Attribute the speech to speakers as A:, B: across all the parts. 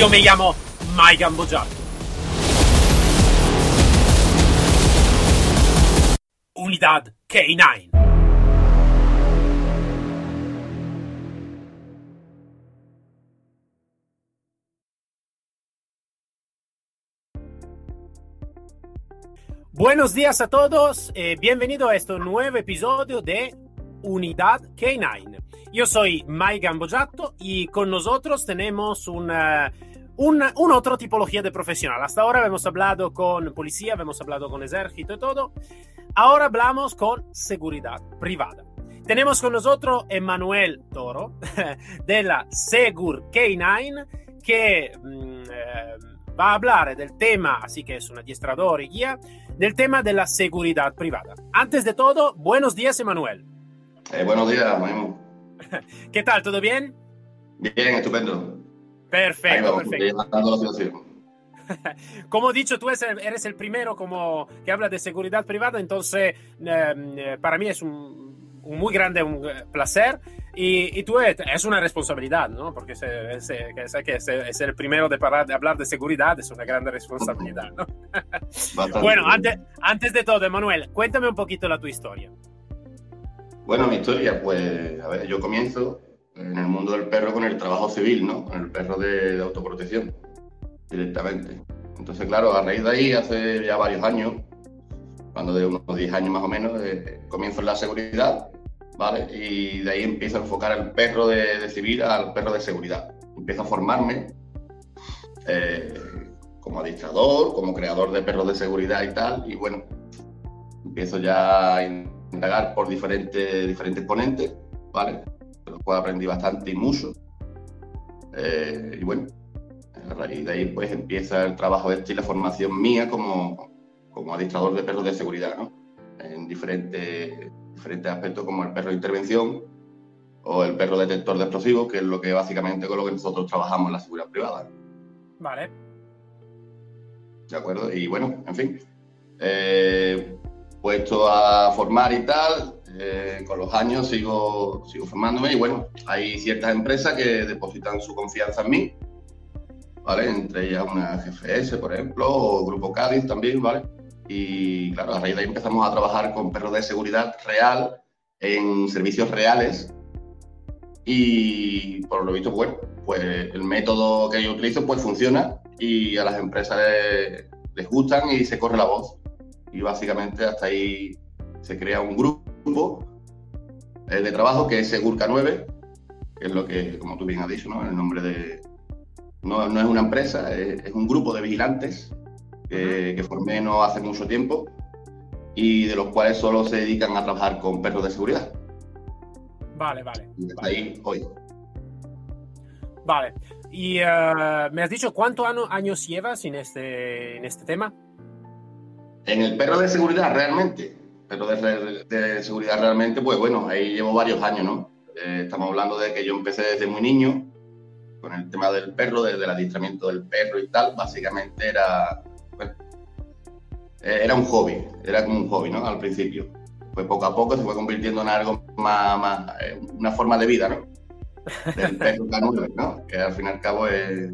A: Yo me llamo Mike Gambogiato. Unidad K9. Buenos días a todos, eh, bienvenido a este nuevo episodio de Unidad K9. Yo soy Mike Gambojato y con nosotros tenemos una, una, una, otra tipología de profesional. Hasta ahora hemos hablado con policía, hemos hablado con ejército y todo. Ahora hablamos con seguridad privada. Tenemos con nosotros Emanuel Toro de la Segur K9 que mm, eh, va a hablar del tema, así que es un adiestrador y guía, del tema de la seguridad privada. Antes de todo, buenos días, Emanuel.
B: Eh, buenos días, Maimo.
A: ¿Qué tal? ¿Todo bien?
B: Bien, estupendo.
A: Perfecto, perfecto. Como he dicho, tú eres el primero como que habla de seguridad privada, entonces eh, para mí es un, un, muy grande un placer y, y tú es, una responsabilidad, ¿no? Porque sé, sé, sé que es el primero de, parar, de hablar de seguridad, es una grande responsabilidad, ¿no? bueno, antes, antes de todo, Manuel, cuéntame un poquito la tu historia.
B: Bueno, mi historia, pues, a ver, yo comienzo en el mundo del perro con el trabajo civil, ¿no? Con el perro de, de autoprotección, directamente. Entonces, claro, a raíz de ahí, hace ya varios años, cuando de unos 10 años más o menos, eh, comienzo en la seguridad, ¿vale? Y de ahí empiezo a enfocar el perro de, de civil al perro de seguridad. Empiezo a formarme eh, como adiestrador, como creador de perros de seguridad y tal, y bueno, empiezo ya a indagar por diferentes, diferentes ponentes, ¿vale? De los cuales aprendí bastante y mucho. Eh, y bueno, a raíz de ahí pues empieza el trabajo este y la formación mía como, como adiestrador de perros de seguridad, ¿no? En diferentes, diferentes aspectos como el perro de intervención o el perro detector de explosivos, que es lo que básicamente con lo que nosotros trabajamos en la seguridad privada.
A: Vale.
B: ¿De acuerdo? Y bueno, en fin. Eh, puesto a formar y tal, eh, con los años sigo, sigo formándome y bueno, hay ciertas empresas que depositan su confianza en mí, ¿vale? Entre ellas una GFS, por ejemplo, o Grupo Cádiz también, ¿vale? Y claro, a raíz de ahí empezamos a trabajar con perros de seguridad real en servicios reales y por lo visto, bueno, pues el método que yo utilizo pues funciona y a las empresas les, les gustan y se corre la voz y básicamente hasta ahí se crea un grupo eh, de trabajo que es Segurca 9, que es lo que, como tú bien has dicho, ¿no? el nombre de... No, no es una empresa, es, es, un grupo de vigilantes que, que formé no hace mucho tiempo y de los cuales solo se dedican a trabajar con perros de seguridad.
A: Vale, vale.
B: Y ahí hoy.
A: Vale. Y uh, me has dicho cuántos años llevas en este, en este tema?
B: En el perro de seguridad, realmente, perro de, seguridad realmente, pues bueno, ahí llevo varios años, ¿no? Eh, estamos hablando de que yo empecé desde muy niño con el tema del perro, desde el adiestramiento del perro y tal, básicamente era, eh, era un hobby, era como un hobby, ¿no? Al principio. Pues poco a poco se fue convirtiendo en algo más, más eh, una forma de vida, ¿no? Del perro canudo, ¿no? Que al fin y al cabo es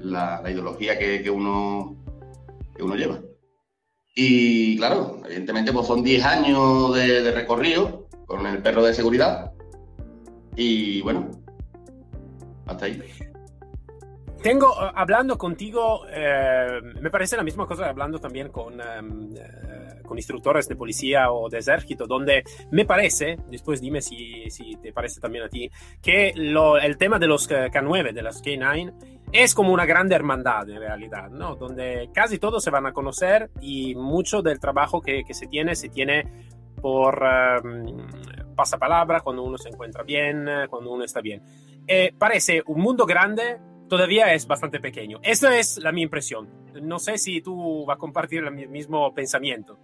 B: la, la ideología que, que, uno, que uno lleva. Y claro, evidentemente pues son 10 años de, de, recorrido con el perro de seguridad. Y bueno, hasta ahí.
A: Tengo, uh, hablando contigo, eh, me parece la misma cosa hablando también con, um, uh, con instructores de policía o de ejército, donde me parece, después dime si, si te parece también a ti, que lo, el tema de los K9, de las K9, es como una grande hermandad en realidad, ¿no? Donde casi todos se van a conocer y mucho del trabajo que, que se tiene se tiene por um, pasapalabra, cuando uno se encuentra bien, cuando uno está bien. Eh, parece un mundo grande, todavía es bastante pequeño. Esa es la mi impresión. No sé si tú vas a compartir el mismo pensamiento.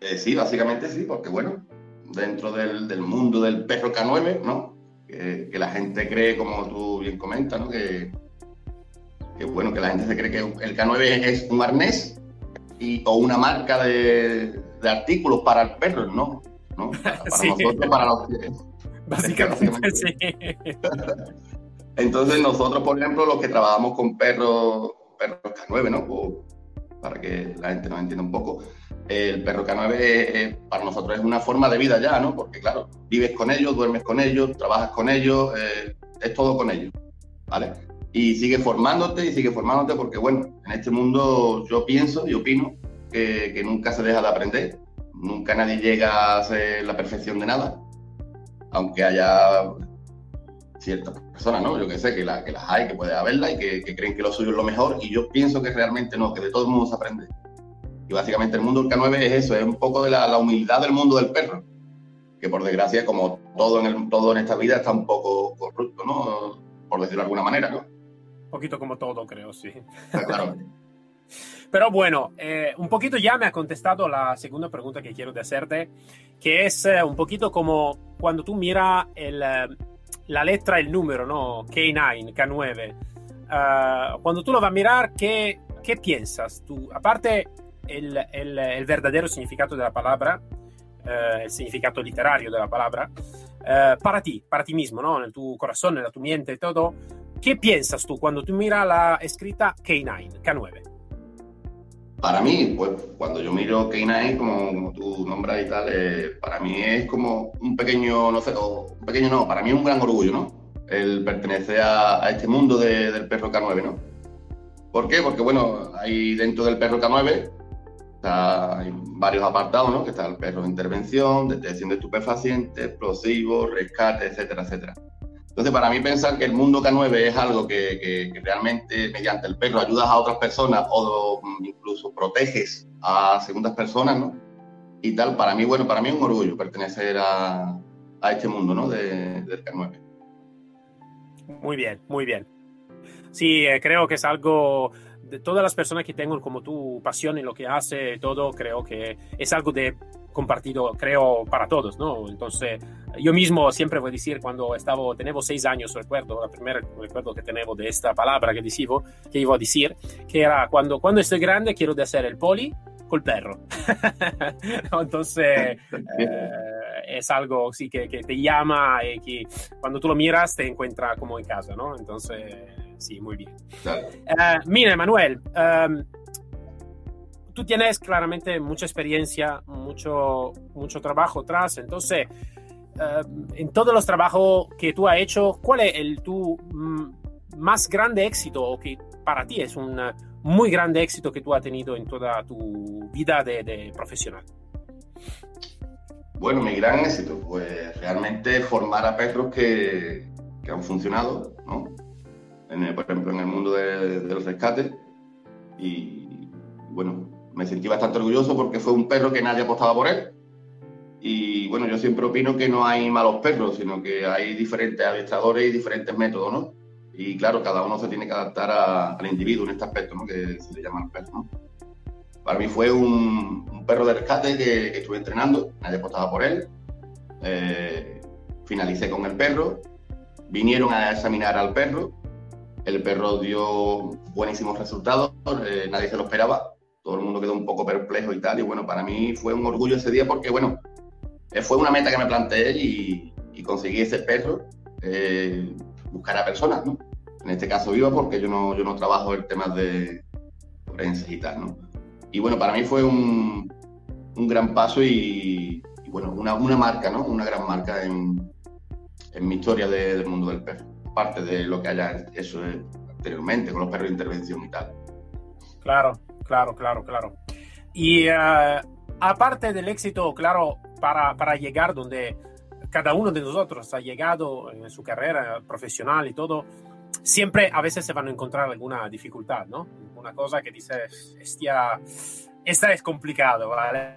B: Eh, sí, básicamente sí, porque bueno, dentro del, del mundo del perro K9, ¿no? Que, que, la gente cree, como tú bien comentas, ¿no? Que, que, bueno, que la gente se cree que el K9 es un arnés y, o una marca de, de artículos para el perro, ¿no? ¿no? Para, para
A: sí.
B: nosotros, para los
A: Básicamente, sí.
B: Entonces nosotros, por ejemplo, los que trabajamos con perros, perros K9, ¿no? Para que la gente nos entienda un poco, el perro K9 para nosotros es una forma de vida ya, ¿no? Porque claro, vives con ellos, duermes con ellos, trabajas con ellos, eh, es todo con ellos, ¿vale? Y sigue formándote y sigue formándote porque, bueno, en este mundo yo pienso y opino que, que nunca se deja de aprender, nunca nadie llega a ser la perfección de nada, aunque haya ciertas personas, ¿no? Yo que sé, que, la, que las hay, que puede haberla y que, creen que lo suyo es lo mejor y yo pienso que realmente no, que de todo el mundo se aprende. Y básicamente el mundo del K9 es eso, es un poco de la, humildad del mundo del perro, que por desgracia, como todo en, el, todo en esta vida, está un poco corrupto, ¿no? Por decirlo de alguna manera, ¿no?
A: Un poquito como todo, creo, sí.
B: Claro.
A: Pero bueno, eh, un poquito ya me ha contestado la segunda pregunta que quiero de hacerte, que es eh, un poquito como cuando tú miras el, eh, la letra, el número, ¿no? K9, K9. Uh, cuando tú lo vas a mirar, ¿qué, qué piensas tú? Aparte, el, el, el, verdadero significado de la palabra, uh, el significado literario de la palabra, uh, para ti, para ti mismo, ¿no? En tu corazón, en tu mente, todo. ¿Qué piensas tú cuando tú miras la escrita K9, K9?
B: Para mí, pues cuando yo miro K9, como, como tú nombras y tal, eh, para mí es como un pequeño, no sé, un pequeño no, para mí es un gran orgullo, ¿no? El pertenecer a, este mundo del perro K9, ¿no? ¿Por qué? Porque, bueno, hay dentro del perro K9 hay varios apartados, ¿no? Que está el perro de intervención, detección de estupefacientes, explosivos, rescate, etcétera, etcétera. Entonces, para mí pensar que el mundo K9 es algo que, realmente mediante el perro ayudas a otras personas o incluso proteges a segundas personas, ¿no? Y tal, para mí, bueno, para mí es un orgullo pertenecer a, este mundo, ¿no? De, del K9.
A: Muy bien, muy bien. Sí, eh, creo que es algo de todas las personas que tengan como tu pasión en lo que hace, todo, creo que es algo de compartido, creo, para todos, ¿no? Entonces, yo mismo siempre voy a decir, cuando estaba, tenemos seis años, recuerdo, la primera recuerdo que tenemos de esta palabra que, decivo, que iba a decir, que era cuando, cuando estoy grande quiero hacer el poli col perro. Entonces, eh, es algo sí, que, que, te llama y que cuando tú lo miras te encuentra como en casa, ¿no? Entonces, sí, muy bien. Uh, mira, Manuel, um, tú tienes claramente mucha experiencia, mucho, mucho trabajo atrás, entonces, eh, en todos los trabajos que tú has hecho, ¿cuál es el tu mm, más grande éxito o que para ti es un muy grande éxito que tú has tenido en toda tu vida de, profesional?
B: Bueno, mi gran éxito, pues realmente formar a perros que, que han funcionado, ¿no? En por ejemplo, en el mundo de, de los rescates. Y bueno, me sentí bastante orgulloso porque fue un perro que nadie apostaba por él. Y bueno, yo siempre opino que no hay malos perros, sino que hay diferentes adiestradores y diferentes métodos, ¿no? Y claro, cada uno se tiene que adaptar al individuo en este aspecto, ¿no? Que se le llama el perro, ¿no? Para mí fue un, perro de rescate que, estuve entrenando, nadie apostaba por él. Eh, finalicé con el perro, vinieron a examinar al perro, el perro dio buenísimos resultados, eh, nadie se lo esperaba todo el mundo quedó un poco perplejo y tal. Y bueno, para mí fue un orgullo ese día porque, bueno, eh, fue una meta que me planteé y, conseguí ese perro, eh, buscar a personas, ¿no? En este caso viva porque yo no, yo no trabajo en temas de forenses y tal, ¿no? Y bueno, para mí fue un, un gran paso y, bueno, una, una, marca, ¿no? Una gran marca en, en mi historia del mundo del perro. Parte de lo que haya hecho anteriormente con los perros de intervención y tal.
A: Claro, claro, claro, claro. Y eh, aparte del éxito, claro, para, para, llegar donde cada uno de nosotros ha llegado en su carrera profesional y todo, siempre a veces se van a encontrar alguna dificultad, ¿no? Una cosa que dice, esta, esta es complicado, ¿vale?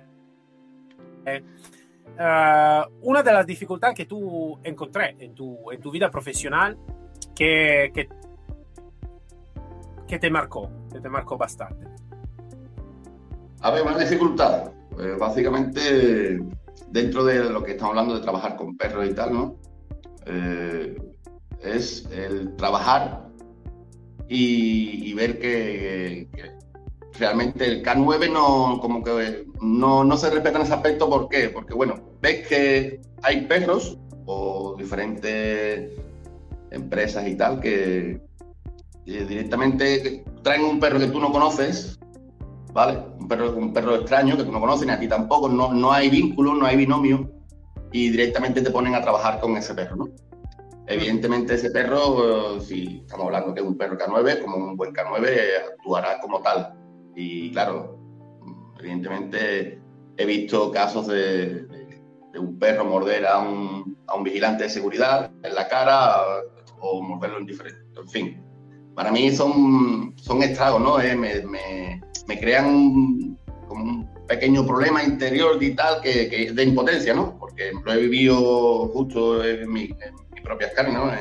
A: Eh, una de las dificultades que tú encontré en tu, en tu vida profesional que, que, que te marcó, que te marcó bastante.
B: A una dificultad. Pues básicamente, dentro de lo que estamos hablando de trabajar con perros y tal, ¿no? Eh, es el trabajar y, ver que, realmente el K9 no, como que no, no se respeta en ese aspecto. ¿Por qué? Porque, bueno, ves que hay perros o diferentes empresas y tal que directamente traen un perro que tú no conoces, ¿vale? Un perro, un perro extraño que tú no conoces ni a ti tampoco, no, no hay vínculo, no hay binomio y directamente te ponen a trabajar con ese perro, ¿no? Evidentemente ese perro, si estamos hablando de un perro K9, como un buen K9, actuará como tal. Y claro, evidentemente he visto casos de, un perro morder a un, a un, vigilante de seguridad en la cara o morderlo en diferente. En fin, para mí son, son estragos, ¿no? Eh, me, crean como un pequeño problema interior y tal que, que, de impotencia, ¿no? Porque lo he vivido justo en mi, propias carnes, ¿no?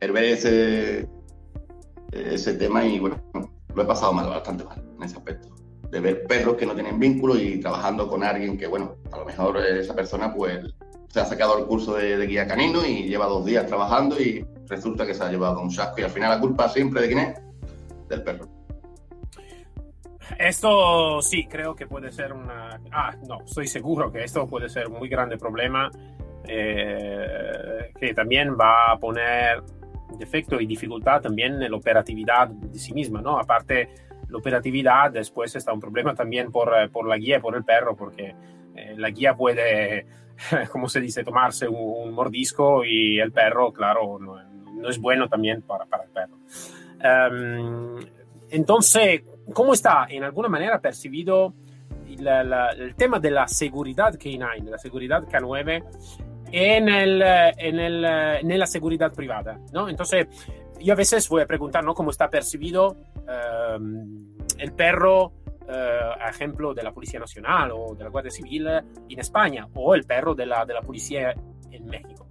B: El, ver ese, ese tema y bueno, lo he pasado mal, bastante mal en ese aspecto. De ver perros que no tienen vínculo y trabajando con alguien que, bueno, a lo mejor esa persona pues se ha sacado el curso de, guía canino y lleva dos días trabajando y resulta que se ha llevado un chasco y al final la culpa siempre de quién es, del perro.
A: Esto sí, creo que puede ser una... Ah, no, estoy seguro que esto puede ser un muy grande problema eh, que también va a poner defecto y dificultad también en la operatividad de sí misma, ¿no? Aparte, la operatividad después está un problema también por, eh, por la guía, por el perro, porque eh, la guía puede, como se dice, tomarse un, mordisco y el perro, claro, no, no es bueno también para, para el perro. Um, entonces, ¿cómo está en alguna manera percibido el tema de la seguridad K9, de la seguridad K9 en, el, en, el, en la seguridad privada, ¿no? Entonces, yo a veces voy a preguntar, ¿no? ¿Cómo está percibido um, el perro, uh, ejemplo, de la Policía Nacional o de la Guardia Civil en España o el perro de la, de la Policía en México?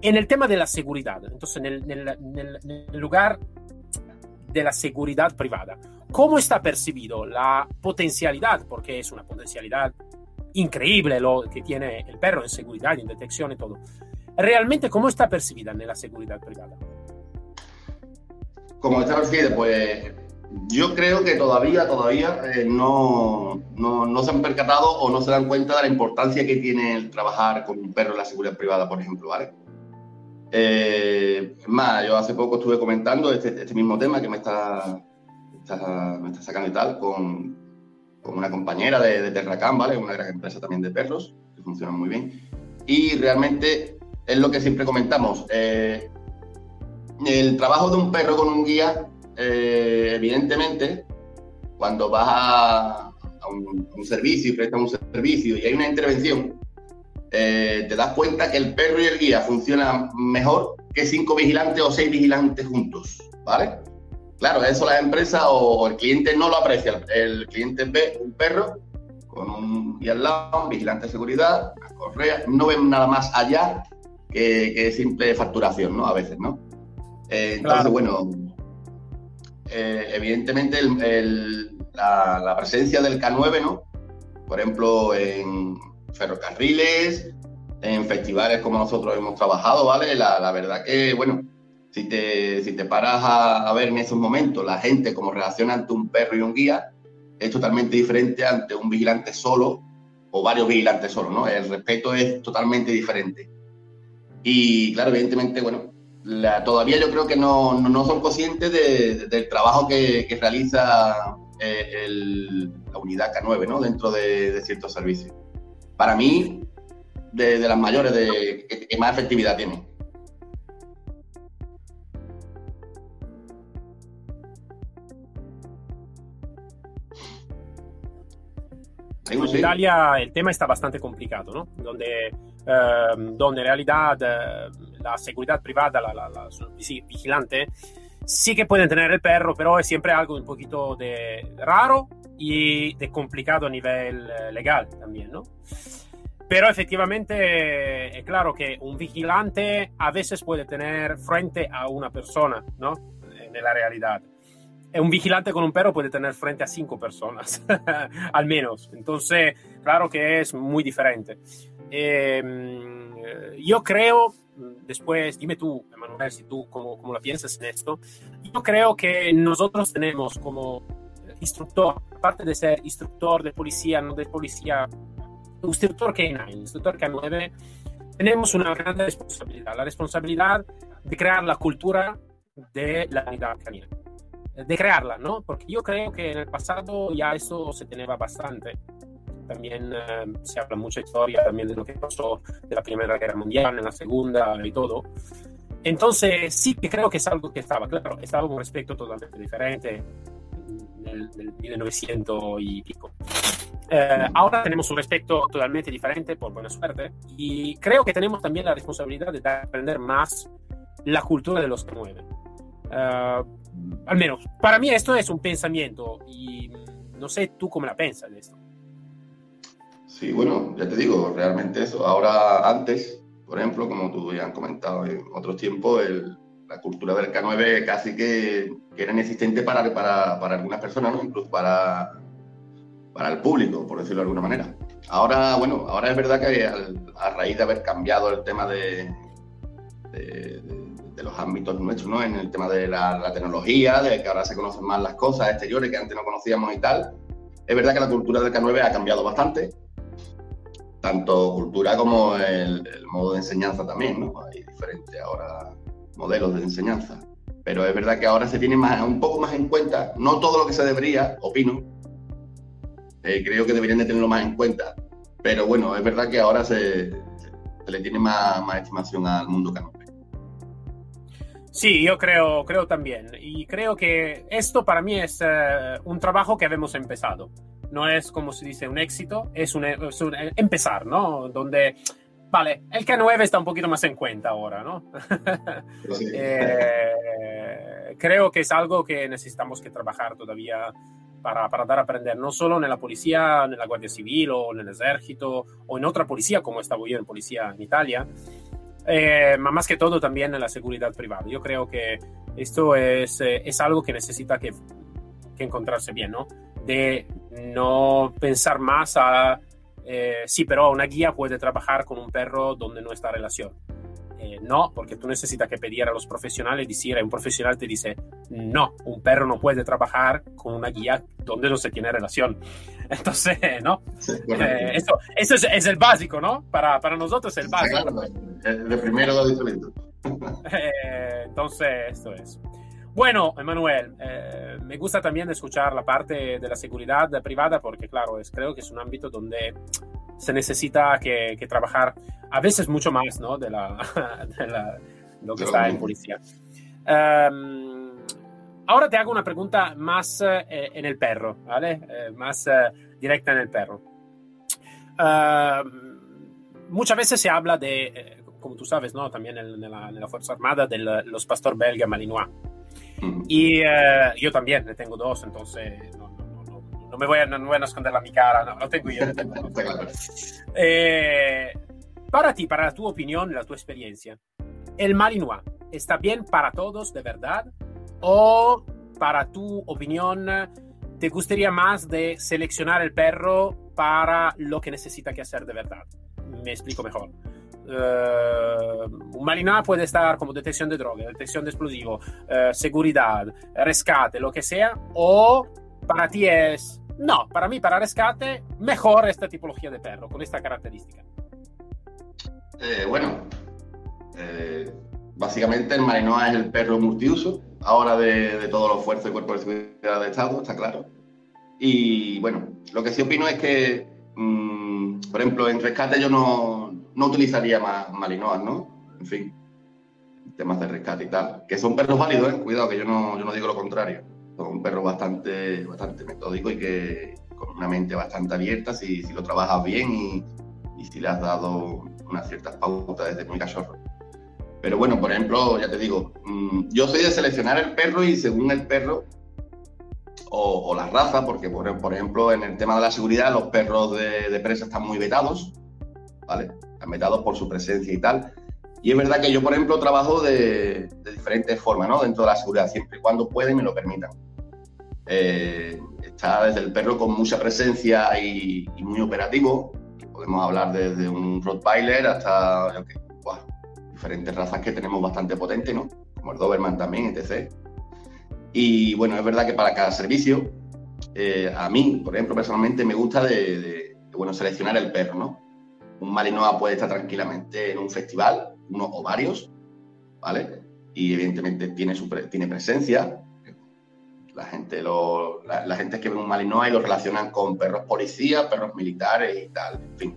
A: En el tema de la seguridad, entonces, en el, en el, en el lugar de la seguridad privada, ¿cómo está percibido la potencialidad? Porque es una potencialidad increíble lo que tiene el perro en seguridad, en detección y todo. ¿Realmente cómo está percibida en la seguridad privada?
B: ¿Cómo está percibida? Pues yo creo que todavía, todavía eh, no, no, no, se han percatado o no se dan cuenta de la importancia que tiene el trabajar con un perro en la seguridad privada, por ejemplo, ¿vale? Eh, más, yo hace poco estuve comentando este, este mismo tema que me está, me está sacando y tal con, con una compañera de, de Terracam, ¿vale? Una gran empresa también de perros, que funciona muy bien. Y realmente es lo que siempre comentamos. Eh, el trabajo de un perro con un guía, eh, evidentemente, cuando vas a, un, servicio y prestas un servicio y hay una intervención, eh, te das cuenta que el perro y el guía funcionan mejor que cinco vigilantes o seis vigilantes juntos, ¿vale? Claro, eso la empresa o el cliente no lo aprecia. El cliente ve un perro con un y al lado, un vigilante de seguridad, una correa, no ven nada más allá que, simple facturación, ¿no? A veces, ¿no? Eh, entonces, bueno, eh, evidentemente la, la, presencia del K9, ¿no? Por ejemplo, en ferrocarriles, en festivales como nosotros hemos trabajado, ¿vale? La, la verdad que, bueno, si te, paras a, ver en esos momentos la gente cómo reacciona ante un perro y un guía, es totalmente diferente ante un vigilante solo o varios vigilantes solos, ¿no? El respeto es totalmente diferente. Y claro, evidentemente, bueno, todavía yo creo que no, son conscientes del trabajo que, que realiza eh, la unidad K9, ¿no? Dentro de, ciertos servicios. Para mí, de, las mayores de, que más efectividad tiene.
A: En Italia el tema está bastante complicado, ¿no? Donde, ehm, donde en realidad eh, la seguridad privada, la, la, vigilante, sí que pueden tener el perro, pero es siempre algo un poquito de raro y de complicado a nivel eh, legal también, ¿no? Pero efectivamente es claro que un vigilante a veces puede tener frente a una persona, ¿no? En la realidad un vigilante con un perro puede tener frente a cinco personas, al menos. Entonces, claro que es muy diferente. Em, yo creo, después, dime tú, Emanuel, si tú cómo, cómo la piensas en esto, yo creo que nosotros tenemos como instructor, aparte de ser instructor de policía, no de policía, instructor K9, instructor K9, tenemos una gran responsabilidad, la responsabilidad de crear la cultura de la unidad canina. De crearla, ¿no? Porque yo creo que en el pasado ya eso se tenía bastante. También eh, se habla mucha historia también de lo que pasó de la Primera Guerra Mundial, en la Segunda y todo. Entonces, sí que creo que es algo que estaba, claro, estaba un respecto totalmente diferente del, del 1900 y pico. Eh, ahora tenemos un respecto totalmente diferente, por buena suerte, y creo que tenemos también la responsabilidad de aprender más la cultura de los que mueven. Uh, al menos, para mí esto es un pensamiento y no sé tú cómo la piensas de esto.
B: Sí, bueno, ya te digo, realmente eso. Ahora, antes, por ejemplo, como tú ya has comentado en otros tiempos, la cultura del K9 casi que, era inexistente para, para, para, algunas personas, ¿no? incluso para, para el público, por decirlo de alguna manera. Ahora, bueno, ahora es verdad que a raíz de haber cambiado el tema de, de, los ámbitos nuestros, ¿no? En el tema de la, tecnología, de que ahora se conocen más las cosas exteriores que antes no conocíamos y tal. Es verdad que la cultura del K9 ha cambiado bastante, tanto cultura como el, modo de enseñanza también, ¿no? Hay diferentes ahora modelos de enseñanza. Pero es verdad que ahora se tiene más, un poco más en cuenta, no todo lo que se debería, opino, eh, creo que deberían de tenerlo más en cuenta, pero bueno, es verdad que ahora se, le tiene más, más, estimación al mundo canopé.
A: Sí, yo creo, creo también. Y creo que esto para mí es uh, un trabajo que hemos empezado. No es, como se dice, un éxito, es un, es un empezar, ¿no? Donde Vale, el K9 está un poquito más en cuenta ahora, ¿no? Sí. eh, creo que es algo que necesitamos que trabajar todavía para, para, dar a aprender, no solo en la policía, en la Guardia Civil o en el ejército o en otra policía, como estaba yo en policía en Italia, eh, más que todo también en la seguridad privada. Yo creo que esto es, eh, es algo que necesita que, que encontrarse bien, ¿no? De no pensar más a eh, sí, pero una guía puede trabajar con un perro donde no está relación. Eh, no, porque tú necesitas que pedir a los profesionales decir, un profesional te dice, no, un perro no puede trabajar con una guía donde no se tiene relación. Entonces, ¿no? Sí, eh, eso, eso es, es, el básico, ¿no? Para, para nosotros es el básico.
B: Claro, de primero lo
A: eh, entonces, esto es. Bueno, Emanuel, eh, me gusta también escuchar la parte de la seguridad privada porque, claro, es, creo que es un ámbito donde se necesita que, que trabajar a veces mucho más ¿no? de, la, de la, lo que está en policía. Um, ahora te hago una pregunta más eh, en el perro, ¿vale? Eh, más eh, directa en el perro. muchas veces se habla de, como tú sabes, ¿no? También en, en, la, en la, Fuerza Armada, de los pastor belga Malinois. Y uh, yo también, le tengo dos, entonces no, no, no, no me voy a, no, voy a esconder la mi cara, no, no tengo yo. No tengo, no tengo. eh, para ti, para tu opinión, la tu experiencia, ¿el Malinois está bien para todos de verdad? ¿O para tu opinión te gustaría más de seleccionar el perro para lo que necesita que hacer de verdad? Me explico mejor. Uh, un Malinois puede estar como detección de droga, detección de explosivo, uh, seguridad, rescate, lo que sea, o para ti es, no, para mí, para rescate, mejor esta tipología de perro, con esta característica.
B: Eh, bueno, eh, básicamente el Malinois es el perro multiuso, ahora de, de todos los fuerzos del Cuerpo de Seguridad de Estado, está claro. Y bueno, lo que sí opino es que, mmm, por ejemplo, en rescate yo no, no utilizaría más malinoas, ¿no? En fin, temas de rescate y tal. Que son perros válidos, ¿eh? Cuidado, que yo no, yo no digo lo contrario. Son perros bastante, bastante metódicos y que con una mente bastante abierta si, si lo trabajas bien y, y, si le has dado unas ciertas pautas desde muy cachorro. Pero bueno, por ejemplo, ya te digo, mmm, yo soy de seleccionar el perro y según el perro o, la raza, porque por, por, ejemplo en el tema de la seguridad los perros de, de presa están muy vetados, ¿vale? Están vetados por su presencia y tal. Y es verdad que yo, por ejemplo, trabajo de, diferentes formas, ¿no? Dentro de la seguridad, siempre y cuando pueden y me lo permitan. Eh, está desde el perro con mucha presencia y, muy operativo. Podemos hablar desde un Rottweiler hasta diferentes razas que tenemos bastante potentes, ¿no? Como el Doberman también, etc. Y bueno, es verdad que para cada servicio, eh, a mí, por ejemplo, personalmente me gusta de, de, de bueno, seleccionar el perro, ¿no? un Malinois puede estar tranquilamente en un festival, uno o varios, ¿vale? y evidentemente tiene, su tiene presencia. La gente, lo, la, gente que ve un Malinois y lo relacionan con perros policías, perros militares y tal, en fin.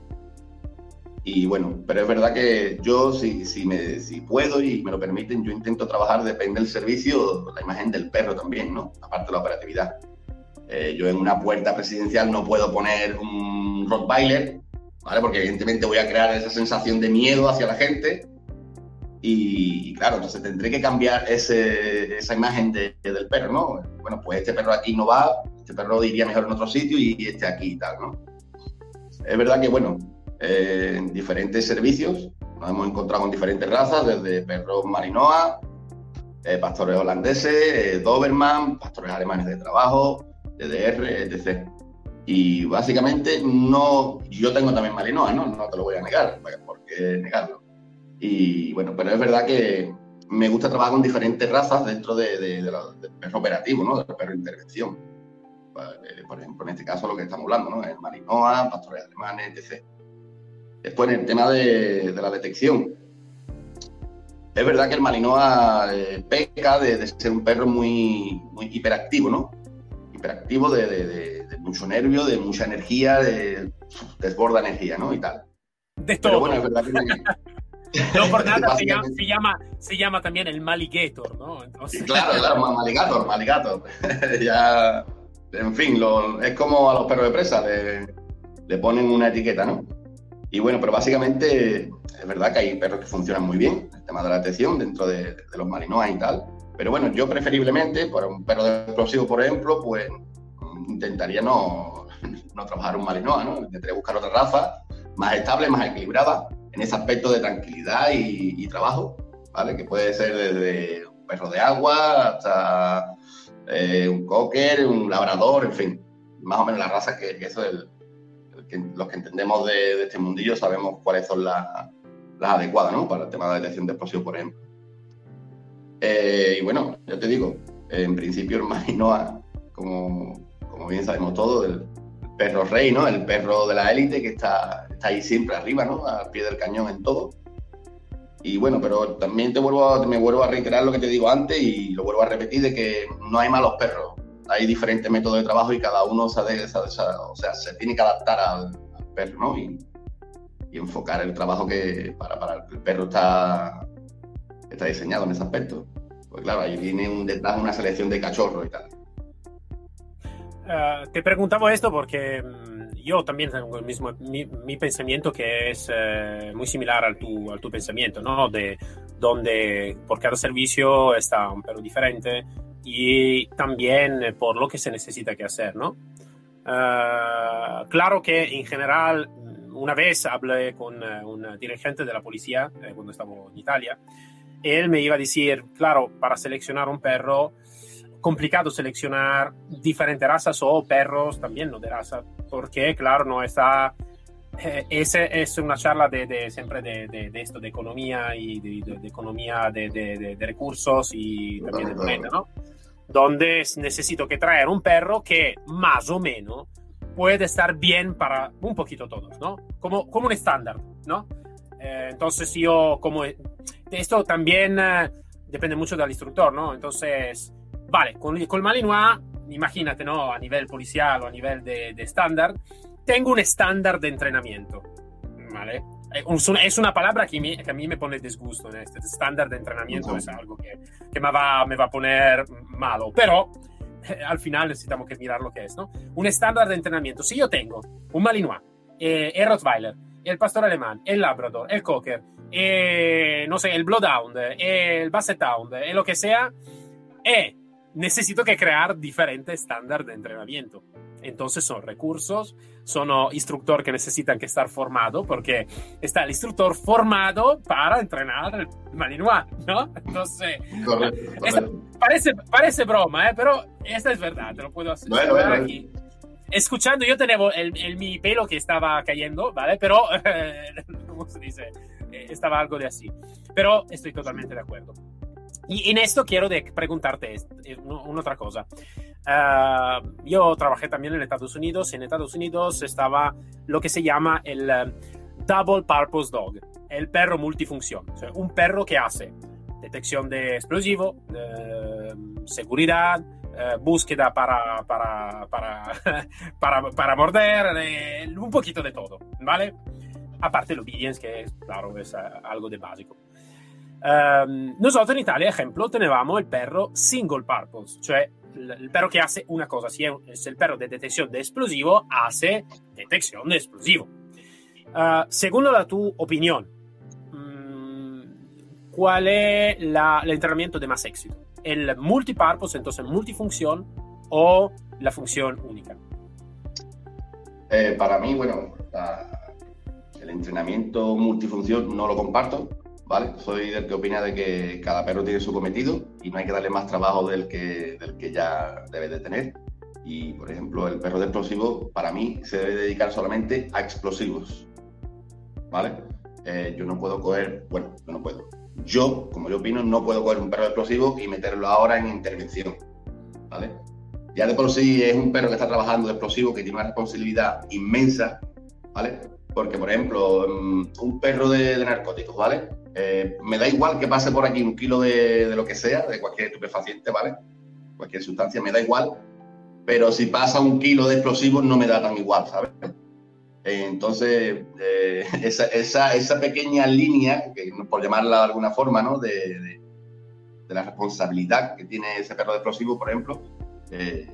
B: Y bueno, pero es verdad que yo, si, si, me, si puedo y me lo permiten, yo intento trabajar, depende del servicio, la imagen del perro también, ¿no? Aparte de la operatividad. Eh, yo en una puerta presidencial no puedo poner un Rottweiler, ¿vale? Porque evidentemente voy a crear esa sensación de miedo hacia la gente. Y, claro, entonces tendré que cambiar ese, esa imagen de, del perro, ¿no? Bueno, pues este perro aquí no va, este perro iría mejor en otro sitio y, este aquí y tal, ¿no? Es verdad que, bueno, eh, en diferentes servicios nos hemos encontrado con diferentes razas, desde perros marinoa, eh, pastores holandeses, Doberman, pastores alemanes de trabajo, DDR, etc. Y básicamente no, yo tengo también Malinois, ¿no? No te lo voy a negar, ¿por qué negarlo? Y bueno, pero es verdad que me gusta trabajar con diferentes razas dentro de, del perro operativo, ¿no? Del perro de intervención. Eh, por ejemplo, en este caso lo que estamos hablando, ¿no? El Malinois, pastores alemanes, etc. Después, en el tema de, la detección, es verdad que el Malinois eh, peca de, ser un perro muy, muy hiperactivo, ¿no? hiperactivo, de, mucho nervio, de mucha energía, de desborda energía, ¿no? Y tal.
A: De todo. Pero bueno, es verdad que... No por nada se llama, se llama, también el Maligator, ¿no?
B: Claro, claro, Maligator, Maligator. ya, en fin, lo, es como a los perros de presa, le, le, ponen una etiqueta, ¿no? Y bueno, pero básicamente es verdad que hay perros que funcionan muy bien, el tema de la atención dentro de, los marinoas y tal, pero bueno, yo preferiblemente, para un perro de explosivo, por ejemplo, pues intentaría no, no trabajar un malinois, ¿no? Intentaría buscar otra raza más estable, más equilibrada, en ese aspecto de tranquilidad y, trabajo, ¿vale? Que puede ser desde un perro de agua hasta eh, un cocker, un labrador, en fin, más o menos la raza que, eso es el, los que entendemos de, este mundillo sabemos cuáles son las, adecuadas, ¿no? Para el tema de detección de explosivos, por ejemplo. Eh, y bueno, ya te digo, en principio el Malinois, como, como bien sabemos todos, el perro rey, ¿no? El perro de la élite que está, está ahí siempre arriba, ¿no? Al pie del cañón en todo. Y bueno, pero también te vuelvo me vuelvo a reiterar lo que te digo antes y lo vuelvo a repetir de que no hay malos perros. Hay diferentes métodos de trabajo y cada uno sabe, o sea, se tiene que adaptar al, perro, ¿no? Y, y, enfocar el trabajo que para, para el perro está, está diseñado en ese aspecto. Pues claro, ahí viene un, detrás una selección de cachorros y tal.
A: Ah, te preguntaba esto porque mm, yo también tengo el mismo, mi, pensamiento que es eh, muy similar al tu, al tu pensamiento, ¿no? De donde por cada servicio está un perro diferente y también por lo que se necesita que hacer, ¿no? Ah, claro que en general, una vez hablé con eh, un dirigente de la policía eh, cuando estaba en Italia él me iba a decir, claro, para seleccionar un perro, complicado seleccionar diferentes razas o perros también no de raza, porque claro, no está... Eh, ese es una charla de, siempre de, de, esto, de economía y de, economía de, recursos y también de moneda, ¿no? Donde necesito que traer un perro que más o menos puede estar bien para un poquito todos, ¿no? Como, como un estándar, ¿no? Eh, entonces yo como esto también eh, depende mucho del instructor, ¿no? Entonces, vale, con, con Malinois, imagínate, ¿no? A nivel policial o a nivel de, estándar, tengo un estándar de entrenamiento, ¿vale? Eh, es una palabra que, que, a mí me pone disgusto en este estándar de entrenamiento, es algo que, que, me, va, me va a poner malo, pero eh, al final necesitamos que mirar lo que es, ¿no? Un estándar de entrenamiento. Si yo tengo un Malinois, eh, el Rottweiler, el Pastor Alemán, el Labrador, el Cocker, eh, no sé, el Bloodhound, el Basset Hound, lo que sea, necesito que crear diferentes estándares de entrenamiento. Entonces son recursos, son instructores que necesitan que estar formados porque está el instructor formado para entrenar el Malinois, ¿no? Entonces, parece, parece broma, ¿eh? pero esta es verdad, te lo puedo hacer aquí. Escuchando, yo tenía el, el, mi pelo que estaba cayendo, ¿vale? Pero, ¿cómo se dice? Eh, estaba algo de así. Pero estoy totalmente de acuerdo. Y en esto quiero de preguntarte eh, una otra cosa. Ah, yo trabajé también en Estados Unidos. En Estados Unidos estaba lo que se llama el eh, Double Purpose Dog, el perro multifunción. un perro que hace detección de explosivo, seguridad, búsqueda para, para, para, para, para morder, un poquito de todo, ¿vale? Aparte el obedience, que claro, es algo de básico. Um, nosotros en Italia, ejemplo, teníamos el perro single purpose, cioè el perro que hace una cosa, si es el perro de detección de explosivo, hace detección de explosivo. Uh, según la tu opinión, ¿cuál es la, el entrenamiento de más éxito? ¿El multipurpose, entonces multifunción, o la función única?
B: Eh, para mí, bueno, la, el entrenamiento multifunción no lo comparto soy del que opina de que cada perro tiene su cometido y no hay que darle más trabajo del que, del que ya debe de tener. Y, por ejemplo, el perro de explosivo, para mí, se debe dedicar solamente a explosivos, ¿vale? Eh, yo no puedo coger, bueno, yo no puedo. Yo, como yo opino, no puedo coger un perro de explosivo y meterlo ahora en intervención, ¿vale? Ya de por sí es un perro que está trabajando de explosivo, que tiene una responsabilidad inmensa, ¿vale? Porque, por ejemplo, mm, un perro de, de narcóticos, ¿vale? Eh, me da igual que pase por aquí un kilo de, lo que sea, de cualquier estupefaciente, ¿vale? Cualquier sustancia, me da igual. Pero si pasa un kilo de explosivos, no me da tan igual, ¿sabes? entonces, eh, esa, pequeña línea, que, por llamarla de alguna forma, ¿no? De, la responsabilidad que tiene ese perro de explosivos, por ejemplo, eh,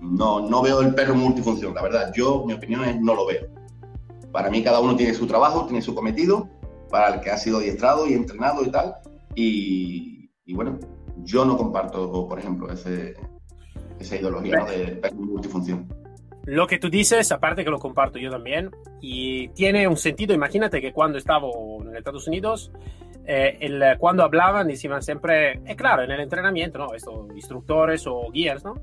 B: no, no veo el perro multifunción, la verdad. Yo, mi opinión es, no lo veo. Para mí, cada uno tiene su trabajo, tiene su cometido para el que ha sido adiestrado y entrenado y tal. Y, bueno, yo no comparto, por ejemplo, ese, esa ideología de multifunción.
A: Lo que tú dices, aparte que lo comparto yo también, y tiene un sentido, imagínate que cuando estaba en Estados Unidos, eh, el, cuando hablaban, decían siempre, eh, claro, en el entrenamiento, ¿no? Estos instructores o guías, ¿no?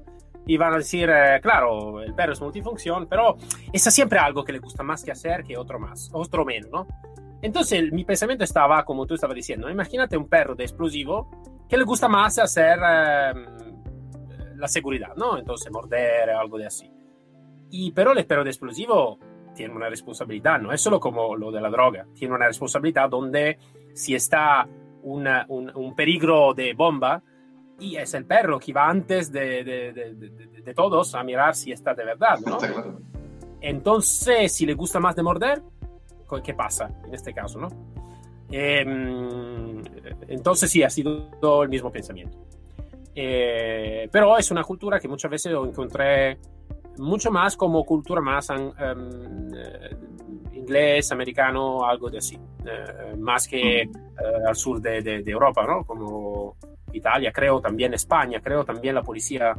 A: Iban a decir, eh, claro, el perro es multifunción, pero es siempre algo que le gusta más que hacer que otro más, otro menos, ¿no? Entonces mi pensamiento estaba, como tú estabas diciendo, imagínate un perro de explosivo que le gusta más hacer em, la seguridad, ¿no? Entonces morder, algo de así. Y pero el perro de explosivo tiene una responsabilidad, no es solo como lo de la droga, tiene una responsabilidad donde si está un, un, peligro de bomba, y es el perro que va antes de, de, de, de, todos a mirar si está de verdad, ¿no? Entonces, si le gusta más de morder, qué pasa en este caso, ¿no? Em, entonces sí, ha sido el mismo pensamiento. Eh, pero es una cultura que muchas veces encontré mucho más como cultura más um, inglés, americano, algo de así, eh, más que al sur de, de, Europa, ¿no? Como Italia, creo también España, creo también la policía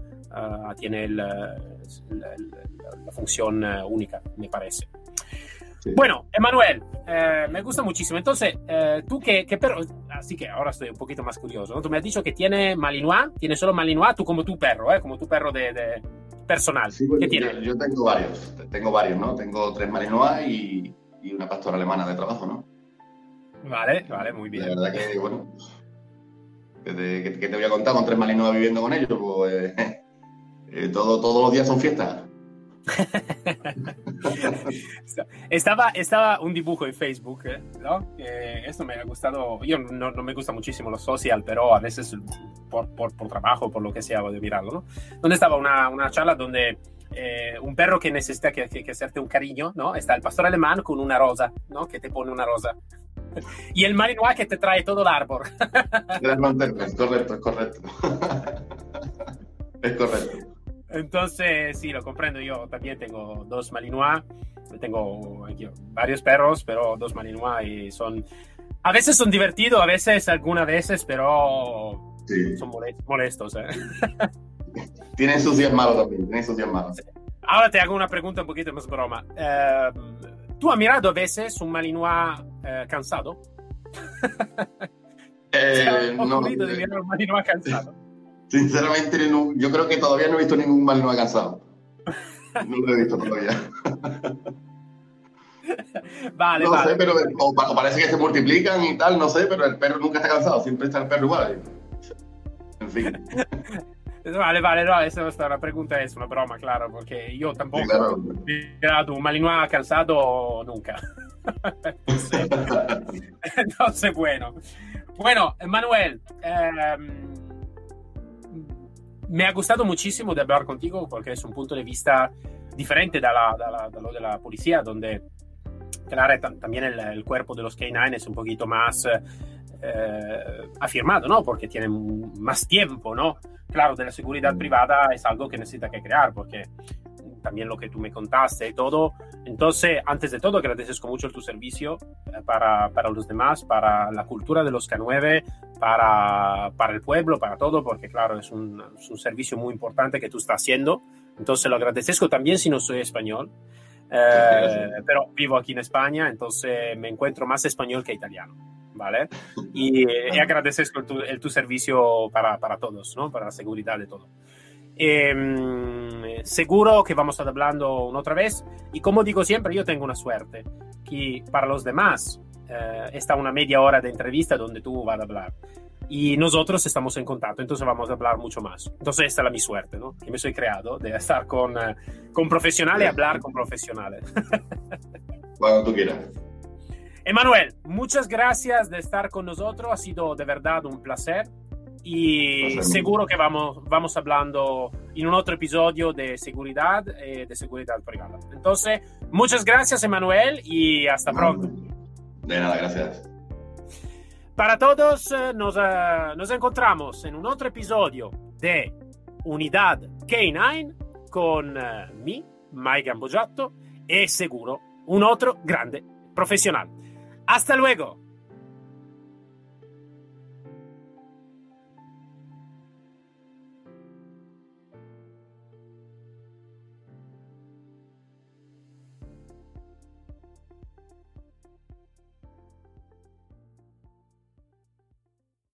A: tiene la, la, función única, me parece. Bueno, Emanuel, eh, me gusta muchísimo. Entonces, eh, tú qué, qué, perro, así que ahora estoy un poquito más curioso. ¿no? Tú me has dicho que tiene Malinois, tiene solo Malinois, tú como tu perro, ¿eh? como tu perro de, de personal.
B: Sí, ¿Qué tiene? Yo, tengo varios, tengo varios, ¿no? Tengo tres Malinois y, y, una pastora alemana de trabajo, ¿no?
A: Vale, vale, muy bien.
B: La verdad que, bueno, ¿qué te voy a contar con tres Malinois viviendo con ellos? Pues, eh, todo, todos los días son fiestas.
A: estaba, estaba un dibujo en Facebook, ¿eh? ¿no? esto me ha gustado. Yo no, no, me gusta muchísimo lo social, pero a veces por, por, por trabajo, por lo que sea, voy a mirarlo, ¿no? Donde estaba una, una charla donde eh, un perro que necesita que, que, hacerte un cariño, ¿no? Está el pastor alemán con una rosa, ¿no? Que te pone una rosa. Y el malinois que te trae todo el árbol.
B: es correcto, es correcto. Es correcto.
A: Entonces, sí, lo comprendo. Yo también tengo dos Malinois. Tengo varios perros, pero dos Malinois y son. A veces son divertidos, a veces, algunas veces, pero son molestos. ¿eh?
B: Tienen sus días malos también, tienen sus días malos.
A: Ahora te hago una pregunta un poquito más broma. Eh, ¿Tú has mirado a veces un Malinois eh, cansado?
B: Eh, no.
A: de mirar un Malinois cansado?
B: Sinceramente, yo creo que todavía no he visto ningún Malinois cansado. No lo he visto todavía.
A: Vale,
B: no
A: vale.
B: sé, pero o, parece que se multiplican y tal, no sé, pero el perro nunca está cansado, siempre está el perro igual. En fin.
A: Vale, vale, no, esa es una pregunta, es una broma, claro, porque yo tampoco sí, claro. un Malinois cansado nunca. entonces, entonces, bueno. Bueno, Manuel, em, me ha gustado muchísimo de hablar contigo porque es un punto de vista diferente de, la, lo de la policía, claro, también el, cuerpo de los K9 es un poquito más eh, afirmado, ¿no? Porque tiene más tiempo, ¿no? Claro, de la seguridad privada es algo que necesita que crear, porque también lo que tú me contaste y todo. Entonces, antes de todo, agradezco mucho tu servicio eh, para, para los demás, para la cultura de los K9, para, para el pueblo, para todo, porque claro, es un, es un, servicio muy importante que tú estás haciendo. Entonces, lo agradezco también si no soy español. Eh, pero vivo aquí en España, entonces me encuentro más español que italiano, ¿vale? Y, y agradezco tu, el, tu servicio para, para todos, ¿no? Para la seguridad de todo. Eh, seguro que vamos a estar hablando una otra vez. Y como digo siempre, yo tengo una suerte que para los demás eh, está una media hora de entrevista donde tú vas a hablar. Y nosotros estamos en contacto, entonces vamos a hablar mucho más. Entonces esta es la mi suerte, ¿no? Que me soy creado de estar con, uh, con profesionales y hablar con profesionales.
B: Cuando tú quieras.
A: Emanuel, muchas gracias de estar con nosotros. Ha sido de verdad un placer y seguro que vamos, vamos hablando en un otro episodio de seguridad, eh, de seguridad privada. Entonces, muchas gracias, Emanuel, y hasta pronto.
B: De nada, gracias.
A: Para todos, eh, nos, uh, nos encontramos en un otro episodio de Unidad K9 con uh, mi, Mike Gambogiatto, y seguro un otro grande profesional. Hasta luego.